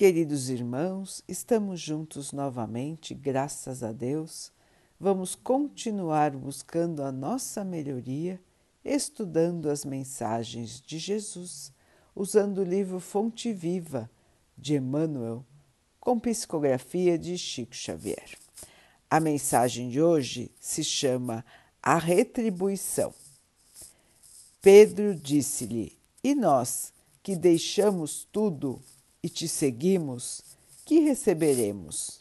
Queridos irmãos, estamos juntos novamente, graças a Deus. Vamos continuar buscando a nossa melhoria, estudando as mensagens de Jesus, usando o livro Fonte Viva de Emmanuel, com psicografia de Chico Xavier. A mensagem de hoje se chama A Retribuição. Pedro disse-lhe: E nós, que deixamos tudo e te seguimos, que receberemos?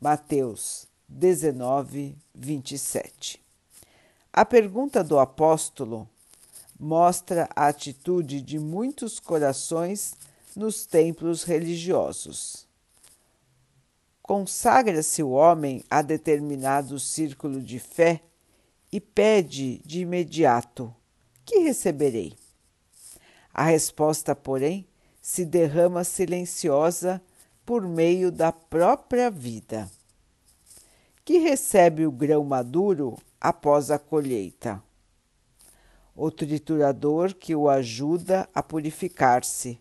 Mateus 19, 27. A pergunta do apóstolo mostra a atitude de muitos corações nos templos religiosos. Consagra-se o homem a determinado círculo de fé e pede de imediato: Que receberei? A resposta, porém, se derrama silenciosa por meio da própria vida, que recebe o grão maduro após a colheita. O triturador que o ajuda a purificar-se.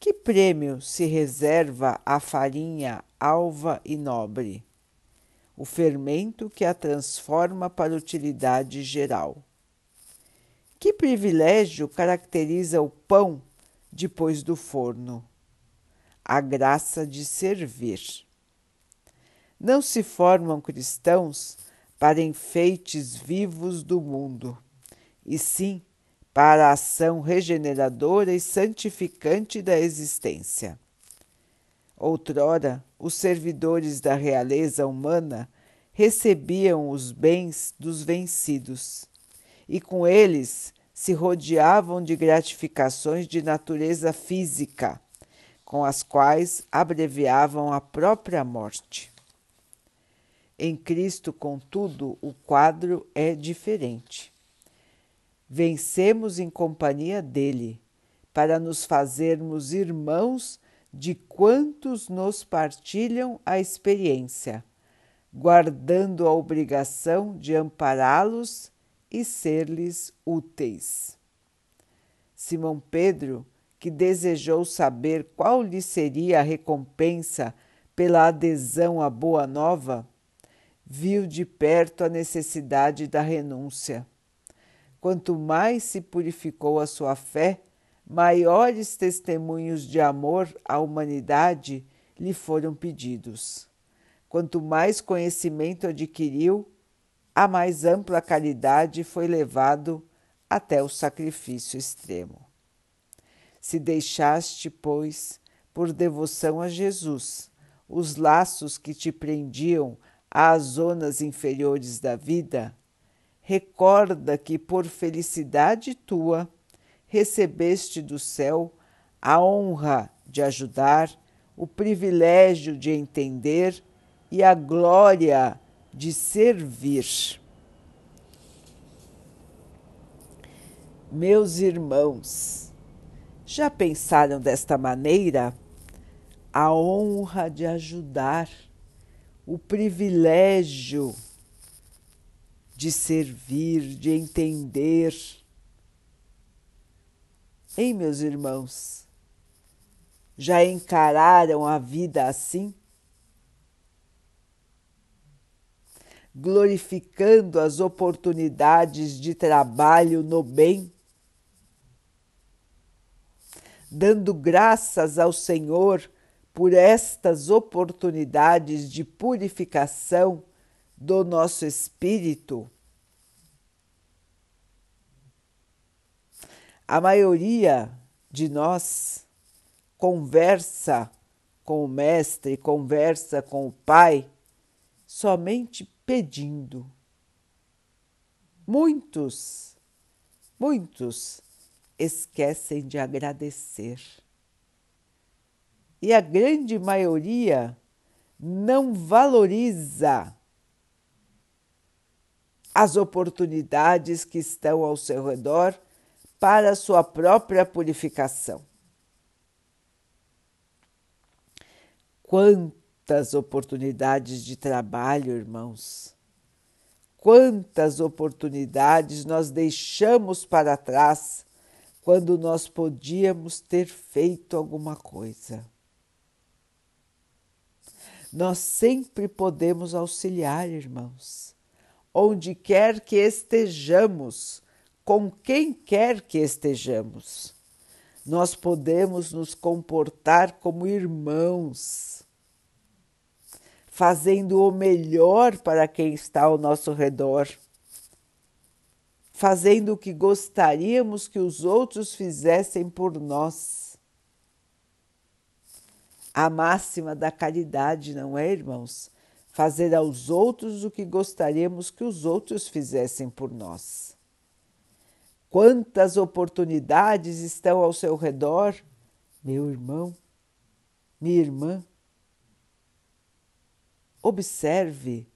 Que prêmio se reserva à farinha alva e nobre? O fermento que a transforma para utilidade geral. Que privilégio caracteriza o pão depois do forno. A graça de servir. Não se formam cristãos para enfeites vivos do mundo, e sim para a ação regeneradora e santificante da existência. Outrora, os servidores da realeza humana recebiam os bens dos vencidos, e com eles se rodeavam de gratificações de natureza física, com as quais abreviavam a própria morte. Em Cristo, contudo, o quadro é diferente. Vencemos em companhia dele, para nos fazermos irmãos de quantos nos partilham a experiência, guardando a obrigação de ampará-los e ser-lhes úteis. Simão Pedro, que desejou saber qual lhe seria a recompensa pela adesão à Boa Nova, viu de perto a necessidade da renúncia. Quanto mais se purificou a sua fé, maiores testemunhos de amor à humanidade lhe foram pedidos. Quanto mais conhecimento adquiriu, a mais ampla caridade foi levado até o sacrifício extremo. Se deixaste, pois, por devoção a Jesus, os laços que te prendiam às zonas inferiores da vida, recorda que por felicidade tua recebeste do céu a honra de ajudar, o privilégio de entender e a glória de servir. Meus irmãos, já pensaram desta maneira? A honra de ajudar, o privilégio de servir, de entender. Ei, meus irmãos, já encararam a vida assim? Glorificando as oportunidades de trabalho no bem, dando graças ao Senhor por estas oportunidades de purificação do nosso espírito. A maioria de nós conversa com o Mestre, conversa com o Pai somente pedindo. Muitos, muitos esquecem de agradecer. E a grande maioria não valoriza as oportunidades que estão ao seu redor para sua própria purificação. Quanto Quantas oportunidades de trabalho, irmãos! Quantas oportunidades nós deixamos para trás quando nós podíamos ter feito alguma coisa. Nós sempre podemos auxiliar, irmãos, onde quer que estejamos, com quem quer que estejamos. Nós podemos nos comportar como irmãos, fazendo o melhor para quem está ao nosso redor fazendo o que gostaríamos que os outros fizessem por nós. A máxima da caridade, não é, irmãos? Fazer aos outros o que gostaríamos que os outros fizessem por nós. Quantas oportunidades estão ao seu redor, meu irmão, minha irmã? Observe,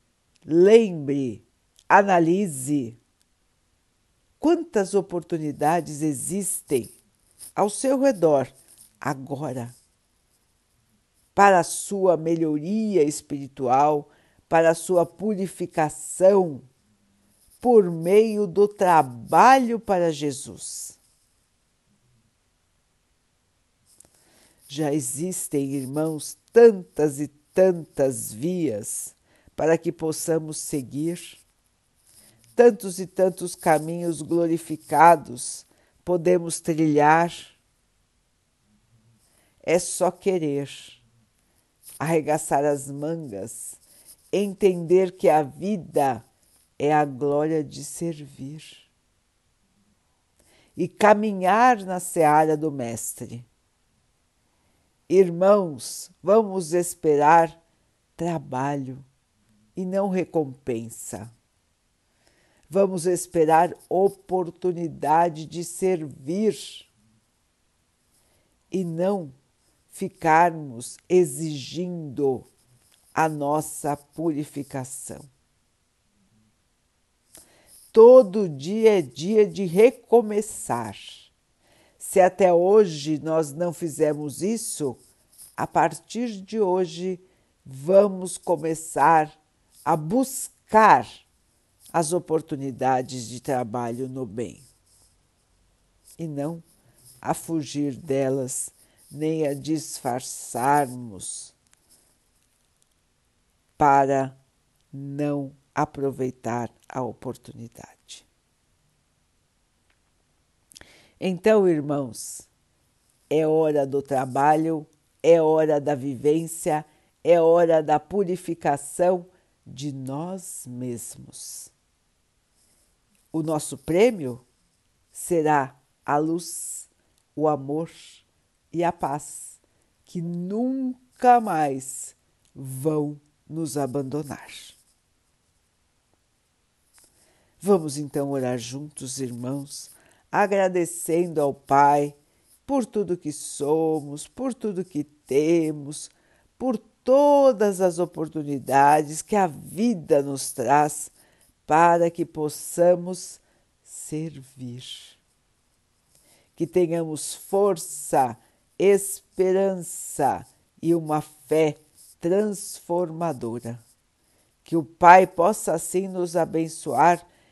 lembre, analise quantas oportunidades existem ao seu redor agora para a sua melhoria espiritual, para a sua purificação por meio do trabalho para Jesus. Já existem, irmãos, tantas e tantas vias para que possamos seguir tantos e tantos caminhos glorificados podemos trilhar. É só querer, arregaçar as mangas, entender que a vida é a glória de servir e caminhar na seara do Mestre. Irmãos, vamos esperar trabalho e não recompensa. Vamos esperar oportunidade de servir e não ficarmos exigindo a nossa purificação. Todo dia é dia de recomeçar. Se até hoje nós não fizemos isso, a partir de hoje vamos começar a buscar as oportunidades de trabalho no bem e não a fugir delas nem a disfarçarmos para não aproveitar a oportunidade. Então, irmãos, é hora do trabalho, é hora da vivência, é hora da purificação de nós mesmos. O nosso prêmio será a luz, o amor e a paz que nunca mais vão nos abandonar. Vamos então orar juntos, irmãos, agradecendo ao Pai por tudo que somos, por tudo que temos, por todas as oportunidades que a vida nos traz para que possamos servir. Que tenhamos força, esperança e uma fé transformadora. Que o Pai possa assim nos abençoar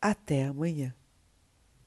Até amanhã.